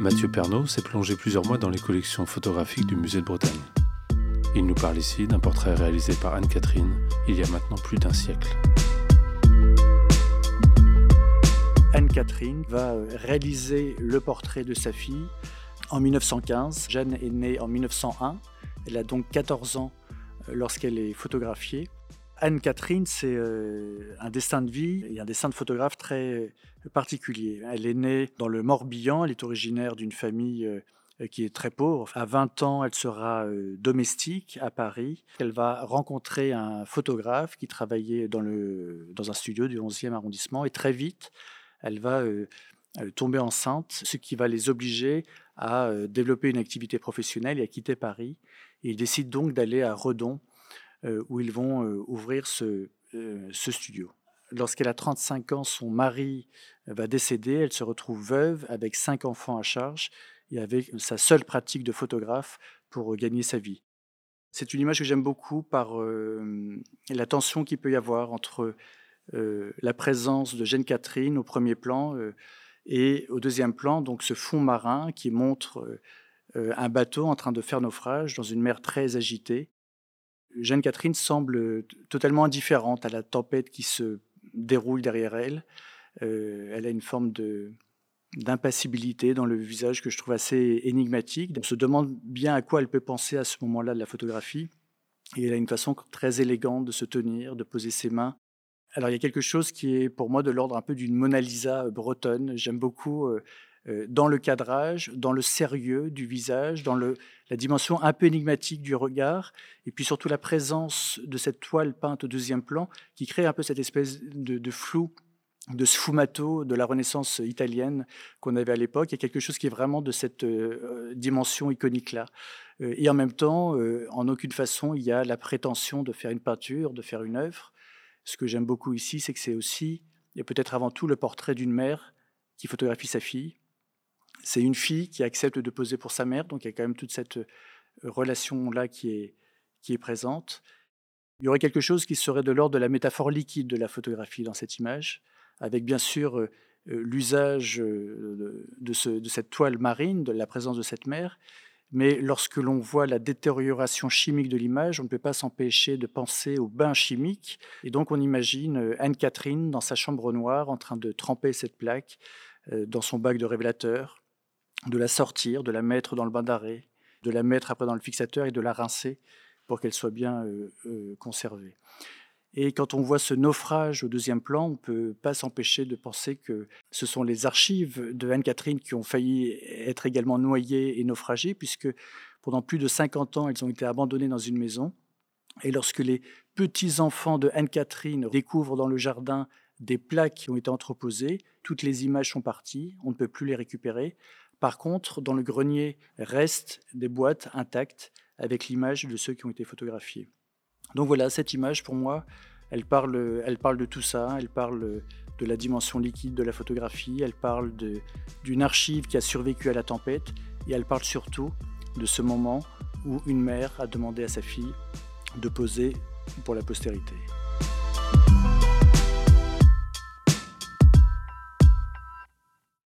Mathieu Pernaud s'est plongé plusieurs mois dans les collections photographiques du musée de Bretagne. Il nous parle ici d'un portrait réalisé par Anne-Catherine il y a maintenant plus d'un siècle. Anne-Catherine va euh, réaliser le portrait de sa fille en 1915. Jeanne est née en 1901. Elle a donc 14 ans euh, lorsqu'elle est photographiée. Anne-Catherine, c'est euh, un destin de vie et un destin de photographe très particulier. Elle est née dans le Morbihan, elle est originaire d'une famille euh, qui est très pauvre. À 20 ans, elle sera euh, domestique à Paris. Elle va rencontrer un photographe qui travaillait dans, le, dans un studio du 11e arrondissement et très vite, elle va tomber enceinte, ce qui va les obliger à développer une activité professionnelle et à quitter Paris. Ils décident donc d'aller à Redon euh, où ils vont euh, ouvrir ce, euh, ce studio. Lorsqu'elle a 35 ans, son mari va décéder, elle se retrouve veuve avec cinq enfants à charge et avec sa seule pratique de photographe pour gagner sa vie. C'est une image que j'aime beaucoup par la tension qu'il peut y avoir entre la présence de Jeanne Catherine au premier plan et au deuxième plan, donc ce fond marin qui montre un bateau en train de faire naufrage dans une mer très agitée. Jeanne Catherine semble totalement indifférente à la tempête qui se déroule derrière elle. Euh, elle a une forme d'impassibilité dans le visage que je trouve assez énigmatique. On se demande bien à quoi elle peut penser à ce moment-là de la photographie. Et elle a une façon très élégante de se tenir, de poser ses mains. Alors il y a quelque chose qui est pour moi de l'ordre un peu d'une Mona Lisa bretonne. J'aime beaucoup euh, euh, dans le cadrage, dans le sérieux du visage, dans la dimension un peu énigmatique du regard, et puis surtout la présence de cette toile peinte au deuxième plan qui crée un peu cette espèce de, flou, de sfumato de la Renaissance italienne qu'on avait à l'époque. Il y a quelque chose qui est vraiment de cette euh, dimension iconique-là. Euh, et en même temps, en aucune façon, il y a la prétention de faire une peinture, de faire une œuvre. Ce que j'aime beaucoup ici, c'est que c'est aussi, et peut-être avant tout, le portrait d'une mère qui photographie sa fille, c'est une fille qui accepte de poser pour sa mère, donc il y a quand même toute cette euh, relation-là qui est, qui est présente. Il y aurait quelque chose qui serait de l'ordre de la métaphore liquide de la photographie dans cette image, avec bien sûr euh, euh, l'usage de, de, cette toile marine, de la présence de cette mer, mais lorsque l'on voit la détérioration chimique de l'image, on ne peut pas s'empêcher de penser au bain chimique, et donc on imagine Anne-Catherine dans sa chambre noire en train de tremper cette plaque dans son bac de révélateur, de la sortir, de la mettre dans le bain d'arrêt, de la mettre après dans le fixateur et de la rincer pour qu'elle soit bien euh, euh, conservée. Et quand on voit ce naufrage au deuxième plan, on ne peut pas s'empêcher de penser que ce sont les archives de Anne-Catherine qui ont failli être également noyées et naufragées, puisque pendant plus de 50 ans, elles ont été abandonnées dans une maison. Et lorsque les petits-enfants de Anne-Catherine découvrent dans le jardin des plaques qui ont été entreposées, toutes les images sont parties, on ne peut plus les récupérer. Par contre, dans le grenier restent des boîtes intactes avec l'image de ceux qui ont été photographiés. Donc voilà, cette image pour moi, elle parle, elle parle de tout ça, elle parle de la dimension liquide de la photographie, elle parle d'une archive qui a survécu à la tempête et elle parle surtout de ce moment où une mère a demandé à sa fille de poser pour la postérité.